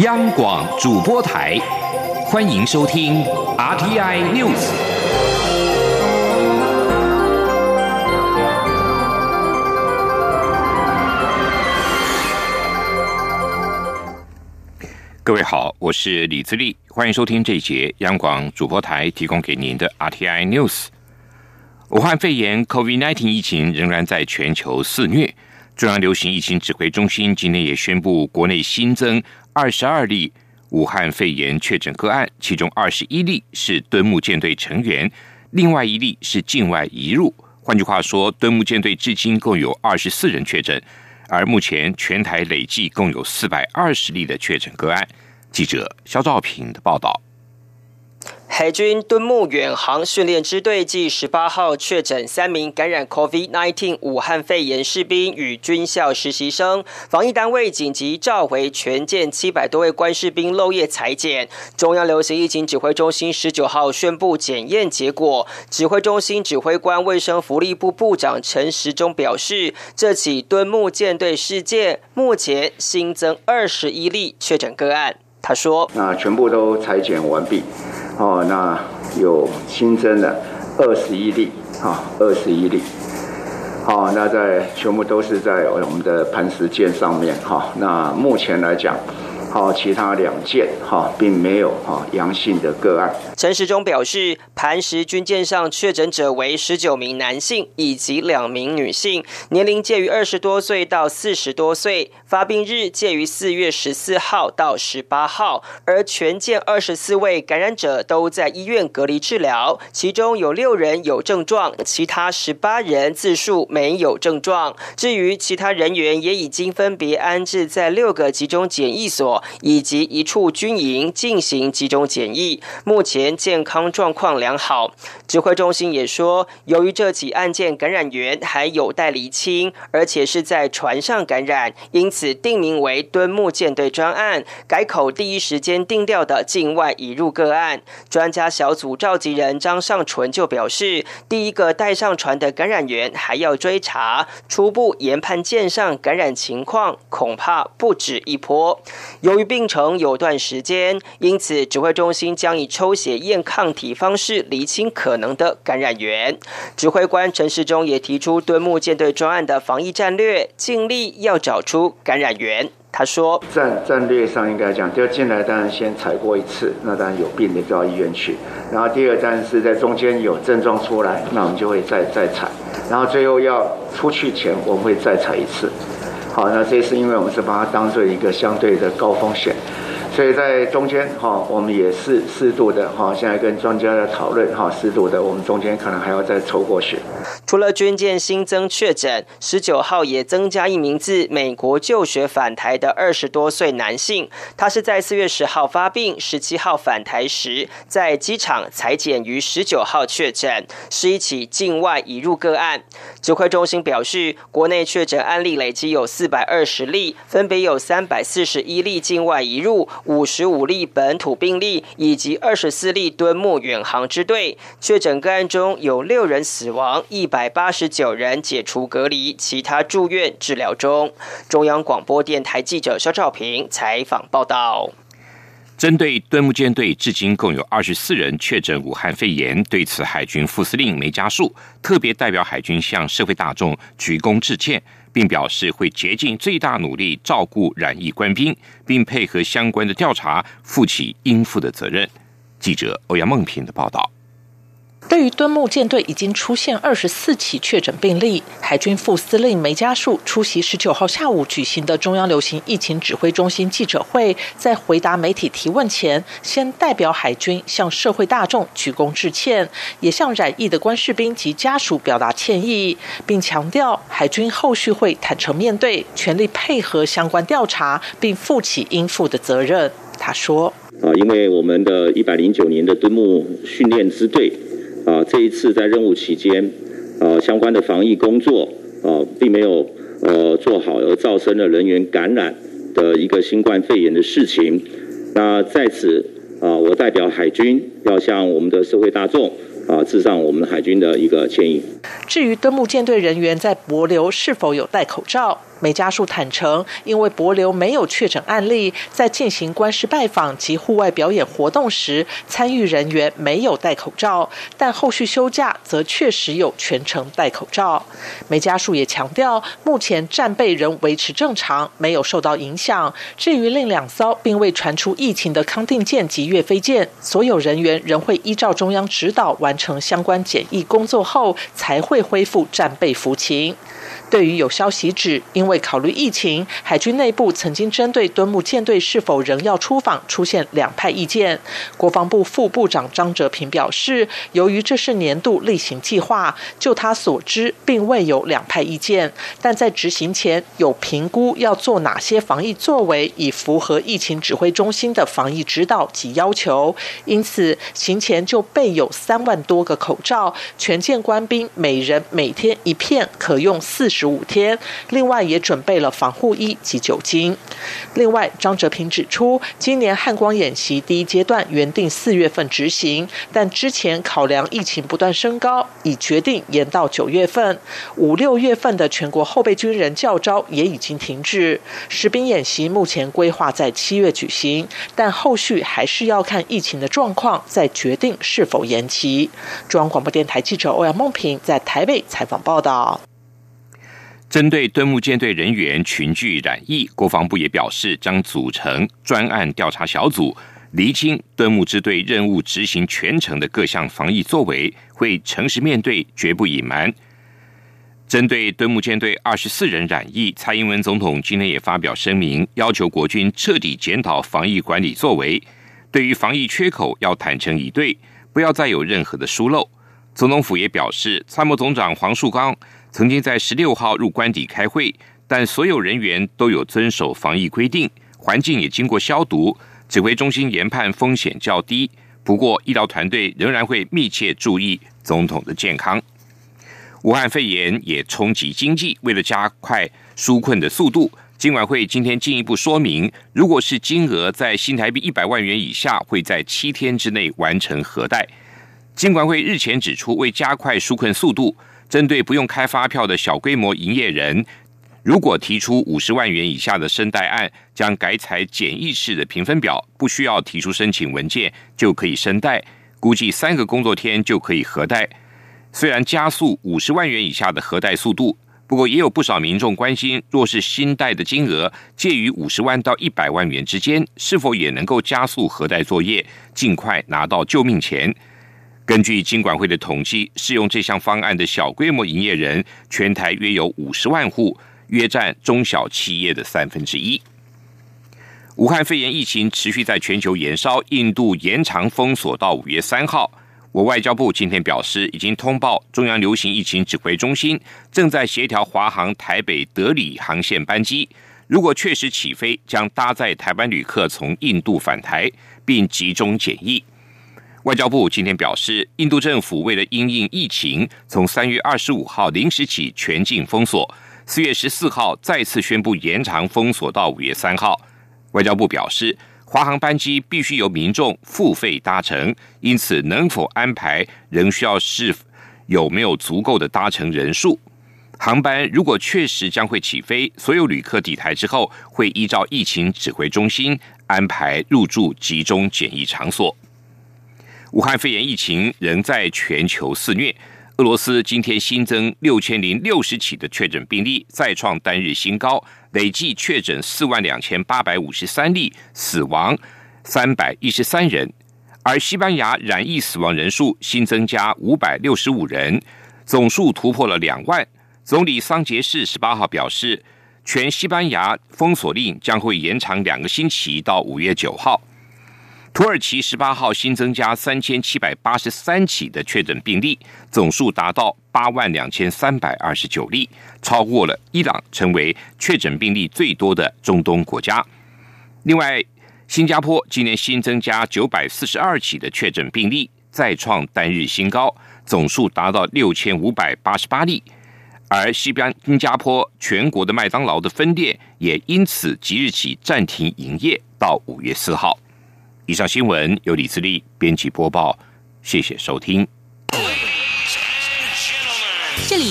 央广主播台，欢迎收听 RTI News。各位好，我是李自立，欢迎收听这一节央广主播台提供给您的 RTI News。武汉肺炎 COVID-19 疫情仍然在全球肆虐。中央流行疫情指挥中心今天也宣布，国内新增二十二例武汉肺炎确诊个案，其中二十一例是敦木舰队成员，另外一例是境外移入。换句话说，敦木舰队至今共有二十四人确诊，而目前全台累计共有四百二十例的确诊个案。记者肖兆平的报道。海军敦木远航训练支队继十八号确诊三名感染 COVID-19 武汉肺炎士兵与军校实习生，防疫单位紧急召回全舰七百多位官士兵漏夜裁剪。中央流行疫情指挥中心十九号宣布检验结果，指挥中心指挥官卫生福利部部长陈时中表示，这起敦木舰队事件目前新增二十一例确诊个案。他说：“那全部都裁剪完毕。”哦，那有新增的二十一例，哈，二十一例，好，那在全部都是在我们的磐石舰上面，哈，那目前来讲。好，其他两件哈，并没有哈阳性的个案。陈时中表示，磐石军舰上确诊者为十九名男性以及两名女性，年龄介于二十多岁到四十多岁，发病日介于四月十四号到十八号。而全舰二十四位感染者都在医院隔离治疗，其中有六人有症状，其他十八人自述没有症状。至于其他人员，也已经分别安置在六个集中检疫所。以及一处军营进行集中检疫，目前健康状况良好。指挥中心也说，由于这起案件感染源还有待厘清，而且是在船上感染，因此定名为敦木舰队专案，改口第一时间定调的境外移入个案。专家小组召集人张尚纯就表示，第一个带上船的感染源还要追查，初步研判舰上感染情况恐怕不止一波。由由于病程有段时间，因此指挥中心将以抽血验抗体方式厘清可能的感染源。指挥官陈世忠也提出敦木舰队专案的防疫战略，尽力要找出感染源。他说：战战略上应该讲，就进来当然先采过一次，那当然有病的就到医院去。然后第二站是在中间有症状出来，那我们就会再再采。然后最后要出去前，我们会再采一次。好，那这是因为我们是把它当做一个相对的高风险。所以在中间哈，我们也是适度的哈，现在跟专家在讨论哈，适度的，我们中间可能还要再抽过血。除了军舰新增确诊，十九号也增加一名自美国就学返台的二十多岁男性，他是在四月十号发病，十七号返台时在机场裁剪，于十九号确诊，是一起境外移入个案。指挥中心表示，国内确诊案例累计有四百二十例，分别有三百四十一例境外移入。五十五例本土病例以及二十四例敦睦远航支队确诊个案中有六人死亡，一百八十九人解除隔离，其他住院治疗中。中央广播电台记者肖照平采访报道。针对敦木舰队至今共有二十四人确诊武汉肺炎，对此海军副司令梅家树特别代表海军向社会大众鞠躬致歉。并表示会竭尽最大努力照顾染疫官兵，并配合相关的调查，负起应负的责任。记者欧阳梦平的报道。对于敦木舰队已经出现二十四起确诊病例，海军副司令梅家树出席十九号下午举行的中央流行疫情指挥中心记者会，在回答媒体提问前，先代表海军向社会大众鞠躬致歉，也向染疫的官士兵及家属表达歉意，并强调海军后续会坦诚面对，全力配合相关调查，并负起应负的责任。他说：“啊，因为我们的一百零九年的敦木训练支队。”啊，这一次在任务期间，呃，相关的防疫工作，啊，并没有呃做好，而造成了人员感染的一个新冠肺炎的事情。那在此，啊，我代表海军要向我们的社会大众。啊，致上我们海军的一个歉意。至于敦木舰队人员在泊流是否有戴口罩，美家树坦承，因为博流没有确诊案例，在进行官司拜访及户外表演活动时，参与人员没有戴口罩，但后续休假则确实有全程戴口罩。美家树也强调，目前战备仍维持正常，没有受到影响。至于另两艘并未传出疫情的康定舰及岳飞舰，所有人员仍会依照中央指导完成相关检疫工作后，才会恢复战备服勤。对于有消息指，因为考虑疫情，海军内部曾经针对敦睦舰队是否仍要出访出现两派意见。国防部副部长张哲平表示，由于这是年度例行计划，就他所知，并未有两派意见。但在执行前，有评估要做哪些防疫作为，以符合疫情指挥中心的防疫指导及要求。因此，行前就备有三万多个口罩，全舰官兵每人每天一片，可用四。十五天，另外也准备了防护衣及酒精。另外，张哲平指出，今年汉光演习第一阶段原定四月份执行，但之前考量疫情不断升高，已决定延到九月份。五六月份的全国后备军人教招也已经停止。实兵演习目前规划在七月举行，但后续还是要看疫情的状况，再决定是否延期。中央广播电台记者欧阳梦平在台北采访报道。针对敦睦舰队人员群聚染疫，国防部也表示将组成专案调查小组，厘清敦睦支队任务执行全程的各项防疫作为，会诚实面对，绝不隐瞒。针对敦睦舰队二十四人染疫，蔡英文总统今天也发表声明，要求国军彻底检讨防疫管理作为，对于防疫缺口要坦诚以对，不要再有任何的疏漏。总统府也表示，参谋总长黄树刚曾经在十六号入官邸开会，但所有人员都有遵守防疫规定，环境也经过消毒。指挥中心研判风险较低，不过医疗团队仍然会密切注意总统的健康。武汉肺炎也冲击经济，为了加快纾困的速度，金管会今天进一步说明，如果是金额在新台币一百万元以下，会在七天之内完成核贷。金管会日前指出，为加快纾困速度，针对不用开发票的小规模营业人，如果提出五十万元以下的申贷案，将改采简易式的评分表，不需要提出申请文件就可以申贷，估计三个工作天就可以核贷。虽然加速五十万元以下的核贷速度，不过也有不少民众关心，若是新贷的金额介于五十万到一百万元之间，是否也能够加速核贷作业，尽快拿到救命钱？根据金管会的统计，适用这项方案的小规模营业人，全台约有五十万户，约占中小企业的三分之一。武汉肺炎疫情持续在全球延烧，印度延长封锁到五月三号。我外交部今天表示，已经通报中央流行疫情指挥中心，正在协调华航台北德里航线班机。如果确实起飞，将搭载台湾旅客从印度返台，并集中检疫。外交部今天表示，印度政府为了因应疫情，从三月二十五号零时起全境封锁，四月十四号再次宣布延长封锁到五月三号。外交部表示，华航班机必须由民众付费搭乘，因此能否安排仍需要是有没有足够的搭乘人数。航班如果确实将会起飞，所有旅客抵台之后，会依照疫情指挥中心安排入住集中检疫场所。武汉肺炎疫情仍在全球肆虐。俄罗斯今天新增六千零六十起的确诊病例，再创单日新高，累计确诊四万两千八百五十三例，死亡三百一十三人。而西班牙染疫死亡人数新增加五百六十五人，总数突破了两万。总理桑杰士十八号表示，全西班牙封锁令将会延长两个星期，到五月九号。土耳其十八号新增加三千七百八十三起的确诊病例，总数达到八万两千三百二十九例，超过了伊朗，成为确诊病例最多的中东国家。另外，新加坡今年新增加九百四十二起的确诊病例，再创单日新高，总数达到六千五百八十八例。而西边新加坡全国的麦当劳的分店也因此即日起暂停营业到五月四号。以上新闻由李自力编辑播报，谢谢收听。这里